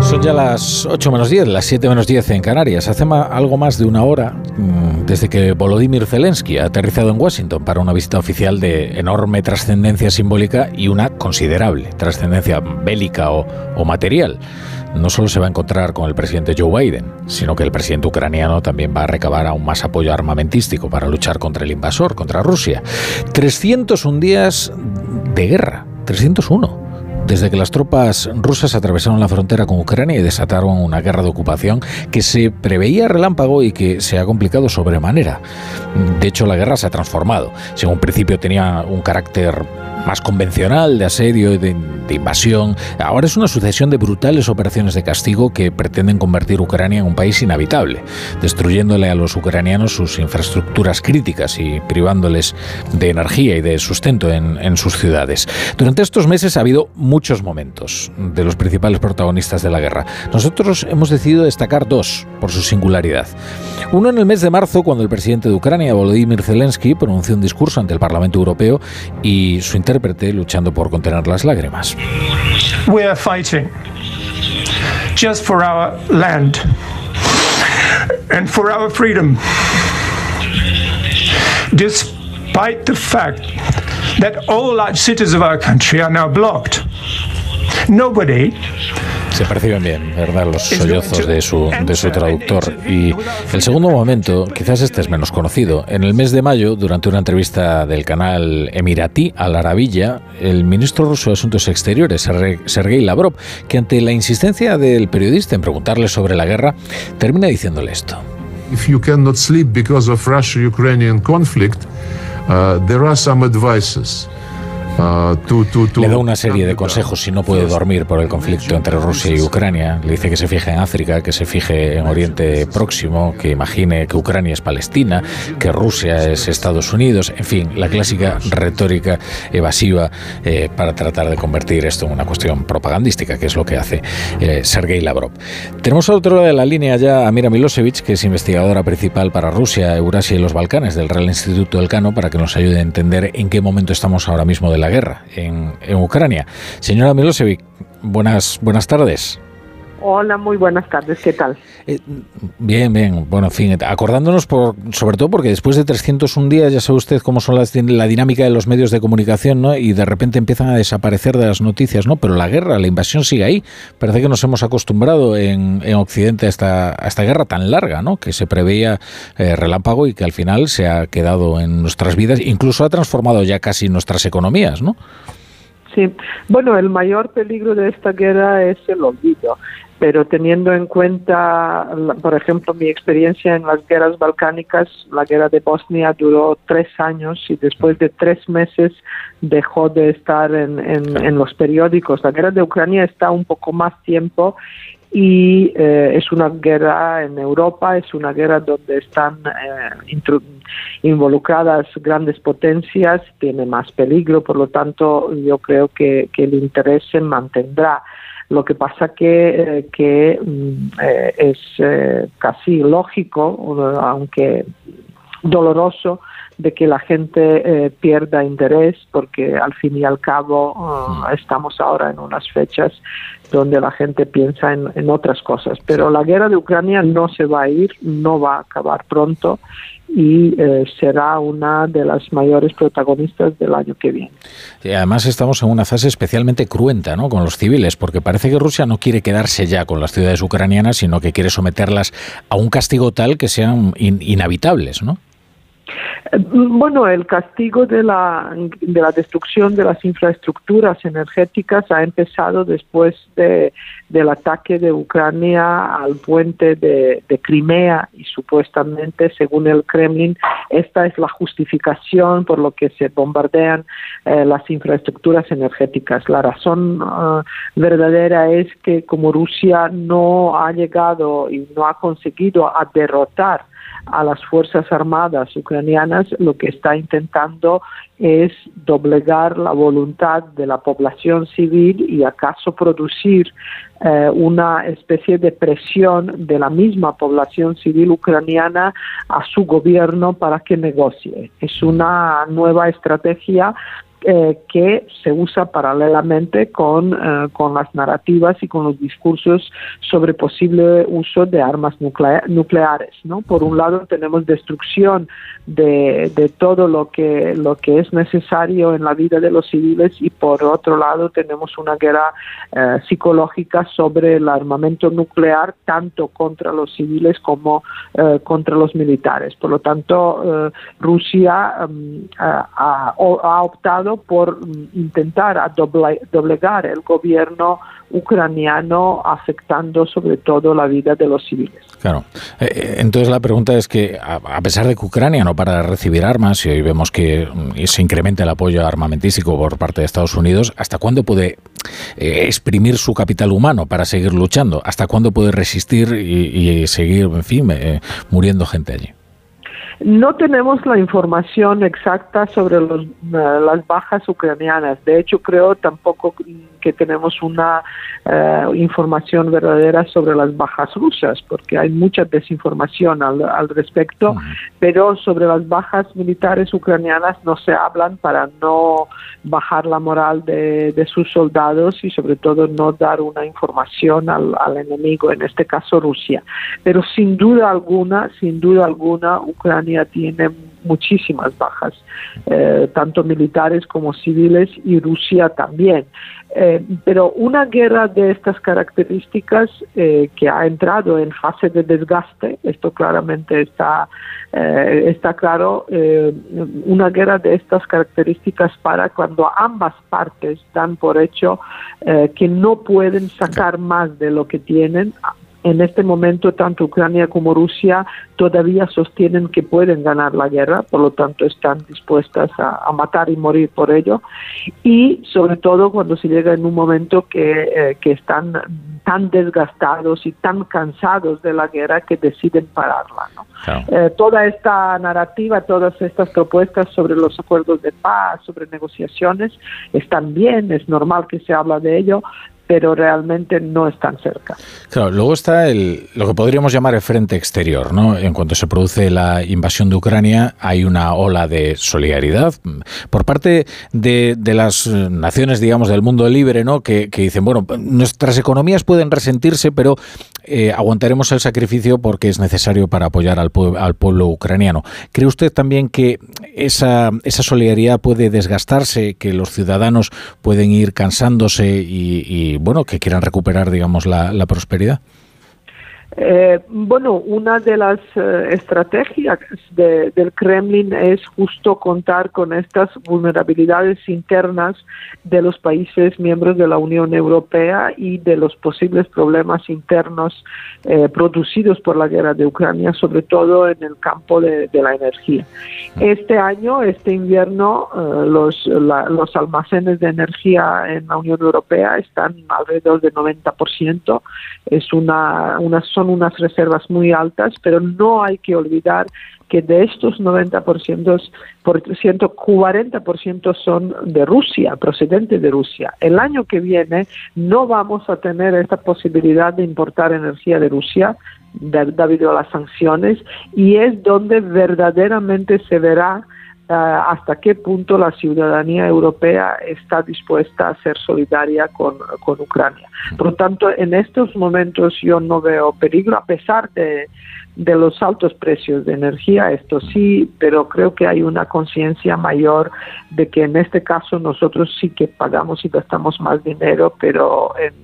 Son ya las 8 menos 10, las 7 menos 10 en Canarias. Hace algo más de una hora mm, desde que Volodymyr Zelensky ha aterrizado en Washington para una visita oficial de enorme trascendencia simbólica y una considerable trascendencia bélica o, o material no solo se va a encontrar con el presidente Joe Biden, sino que el presidente ucraniano también va a recabar aún más apoyo armamentístico para luchar contra el invasor, contra Rusia. 301 días de guerra, 301 desde que las tropas rusas atravesaron la frontera con Ucrania y desataron una guerra de ocupación que se preveía relámpago y que se ha complicado sobremanera. De hecho, la guerra se ha transformado. Si en un principio tenía un carácter más convencional de asedio y de, invasión, ahora es una sucesión de brutales operaciones de castigo que pretenden convertir Ucrania en un país inhabitable, destruyéndole a los ucranianos sus infraestructuras críticas y privándoles de energía y de sustento en, sus ciudades. Durante estos meses ha habido muchos momentos de los principales protagonistas de la guerra. Nosotros hemos decidido destacar dos por su singularidad. Uno en el mes de marzo, cuando el presidente de Ucrania, Volodymyr Zelensky, pronunció un discurso ante el Parlamento Europeo y su intérprete luchando por contener las lágrimas. We are fighting just for our land and for our freedom. Despite the fact that all large cities of our country are now blocked. Nobody se perciben bien, ¿verdad? Los sollozos de su, de su traductor. Y el segundo momento, quizás este es menos conocido. En el mes de mayo, durante una entrevista del canal Emiratí a la Aravilla, el ministro ruso de Asuntos Exteriores, Sergei Lavrov, que ante la insistencia del periodista en preguntarle sobre la guerra, termina diciéndole esto. If you cannot sleep because of Russia-Ukrainian conflict, uh, there are some advices. Ah, le da una serie de consejos si no puede dormir por el conflicto entre Rusia y Ucrania. Le dice que se fije en África, que se fije en Oriente Próximo, que imagine que Ucrania es Palestina, que Rusia es Estados Unidos, en fin, la clásica retórica evasiva eh, para tratar de convertir esto en una cuestión propagandística, que es lo que hace eh, Sergei Lavrov. Tenemos al otro lado de la línea ya a Mira Milosevic, que es investigadora principal para Rusia, Eurasia y los Balcanes del Real Instituto del Cano, para que nos ayude a entender en qué momento estamos ahora mismo de la guerra en, Ucrania. Señora Milosevic, buenas, buenas tardes. Hola, muy buenas tardes, ¿qué tal? Eh, bien, bien, bueno, en fin, acordándonos por, sobre todo porque después de 301 días ya sabe usted cómo son las, la dinámica de los medios de comunicación, ¿no? Y de repente empiezan a desaparecer de las noticias, ¿no? Pero la guerra, la invasión sigue ahí. Parece que nos hemos acostumbrado en, en Occidente a esta, a esta guerra tan larga, ¿no? Que se preveía eh, relámpago y que al final se ha quedado en nuestras vidas, incluso ha transformado ya casi nuestras economías, ¿no? Sí, bueno, el mayor peligro de esta guerra es el olvido pero teniendo en cuenta, por ejemplo, mi experiencia en las guerras balcánicas, la guerra de Bosnia duró tres años y después de tres meses dejó de estar en, en, los periódicos. La guerra de Ucrania está un poco más tiempo y eh, es una guerra en Europa, es una guerra donde están eh, involucradas grandes potencias, tiene más peligro, por lo tanto yo creo que, que el interés se mantendrá. Lo que pasa que, eh, mm, eh, es eh, casi lógico, aunque doloroso, de que la gente pierda interés porque al fin y al cabo mm. estamos ahora en unas fechas donde la gente piensa en, otras cosas. Pero la guerra de Ucrania no se va a ir, no va a acabar pronto y eh, será una de las mayores protagonistas del año que viene. Y además estamos en una fase especialmente cruenta ¿no? con los civiles, porque parece que Rusia no quiere quedarse ya con las ciudades ucranianas, sino que quiere someterlas a un castigo tal que sean inhabitables, ¿no? Bueno, el castigo de la, de la destrucción de las infraestructuras energéticas ha empezado después de, del ataque de Ucrania al puente de, Crimea y supuestamente, según el Kremlin, esta es la justificación por lo que se bombardean eh, las infraestructuras energéticas. La razón eh, verdadera es que como Rusia no ha llegado y no ha conseguido a derrotar a las Fuerzas Armadas ucranianas, lo que está intentando es doblegar la voluntad de la población civil y acaso producir eh, una especie de presión de la misma población civil ucraniana a su gobierno para que negocie. Es una nueva estrategia eh, que se usa paralelamente con, eh, con las narrativas y con los discursos sobre posible uso de armas nucleares. ¿no? Por un lado tenemos destrucción de, de, todo lo que, lo que es necesario en la vida de los civiles y por otro lado tenemos una guerra eh, psicológica sobre el armamento nuclear tanto contra los civiles como contra los militares. Por lo tanto, Rusia mm, ha optado por intentar doblegar el gobierno ucraniano afectando sobre todo la vida de los civiles. Claro. Eh, eh, entonces la pregunta es que a pesar de que Ucrania no para de recibir armas y hoy vemos que mm, se incrementa el apoyo armamentístico por parte de Estados Unidos, ¿hasta cuándo puede eh, exprimir su capital humano para seguir luchando? ¿Hasta cuándo puede resistir y, seguir, en fin, muriendo gente allí? No tenemos la información exacta sobre los, las bajas ucranianas. De hecho, creo tampoco que tenemos una eh, información verdadera sobre las bajas rusas, porque hay mucha desinformación al, respecto, pero sobre las bajas militares ucranianas no se hablan para no bajar la moral de, sus soldados y sobre todo no dar una información al, al enemigo, en este caso Rusia. Pero sin duda alguna, sin duda alguna, Ucrania tiene muchísimas bajas, eh, tanto militares como civiles, y Rusia también. Eh, pero una guerra de estas características eh, que ha entrado en fase de desgaste, esto claramente está, está claro, una guerra de estas características para cuando ambas partes dan por hecho que no pueden sacar más de lo que tienen, en este momento, tanto Ucrania como Rusia todavía sostienen que pueden ganar la guerra, por lo tanto están dispuestas a, matar y morir por ello. Y sobre todo cuando se llega en un momento que, eh, que están tan desgastados y tan cansados de la guerra que deciden pararla. Eh, toda esta narrativa, todas estas propuestas sobre los acuerdos de paz, sobre negociaciones, están bien, es normal que se habla de ello, pero realmente no están cerca. Claro, luego está el, lo que podríamos llamar el frente exterior, ¿no? En cuanto se produce la invasión de Ucrania, hay una ola de solidaridad por parte de, las naciones, digamos, del mundo libre, ¿no? Que, que, dicen, bueno, nuestras economías pueden resentirse, pero eh, aguantaremos el sacrificio porque es necesario para apoyar al, al pueblo ucraniano. ¿Cree usted también que esa, solidaridad puede desgastarse, que los ciudadanos pueden ir cansándose y bueno, que quieran recuperar, digamos, la prosperidad? Eh, bueno, una de las eh, estrategias del Kremlin es justo contar con estas vulnerabilidades internas de los países miembros de la Unión Europea y de los posibles problemas internos eh, producidos por la guerra de Ucrania, sobre todo en el campo de, la energía. Este año, este invierno, los, los almacenes de energía en la Unión Europea están alrededor del 90%. Es una, una zona unas reservas muy altas, pero no hay que olvidar que de estos 90%, por 40% son de Rusia, procedentes de Rusia. El año que viene no vamos a tener esta posibilidad de importar energía de Rusia debido a las sanciones y es donde verdaderamente se verá hasta qué punto la ciudadanía europea está dispuesta a ser solidaria con, con Ucrania. Por lo tanto, en estos momentos yo no veo peligro, a pesar de, de los altos precios de energía, esto sí, pero creo que hay una conciencia mayor de que en este caso nosotros sí que pagamos y gastamos más dinero, pero en,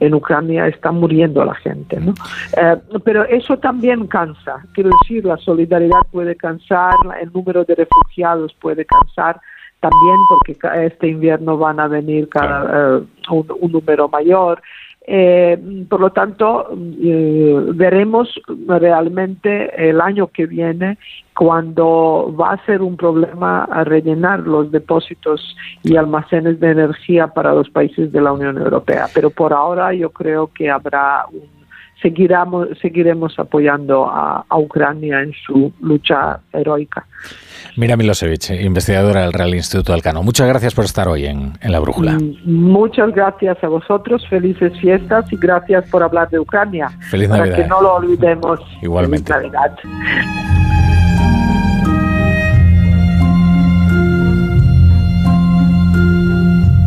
en Ucrania está muriendo la gente. ¿no? Eh, pero eso también cansa, quiero decir, la solidaridad puede cansar, el número de refugiados puede cansar, también porque este invierno van a venir cada, eh, un, número mayor. Eh, por lo tanto, eh, veremos realmente el año que viene cuando va a ser un problema a rellenar los depósitos y almacenes de energía para los países de la Unión Europea. Pero por ahora yo creo que habrá un seguiremos, seguiremos apoyando a, Ucrania en su lucha heroica. Mira Milosevic, investigadora del Real Instituto Alcano. Muchas gracias por estar hoy en, La Brújula. Mm, muchas gracias a vosotros, felices fiestas y gracias por hablar de Ucrania. Feliz Navidad. Para que no lo olvidemos. Igualmente. Feliz Navidad.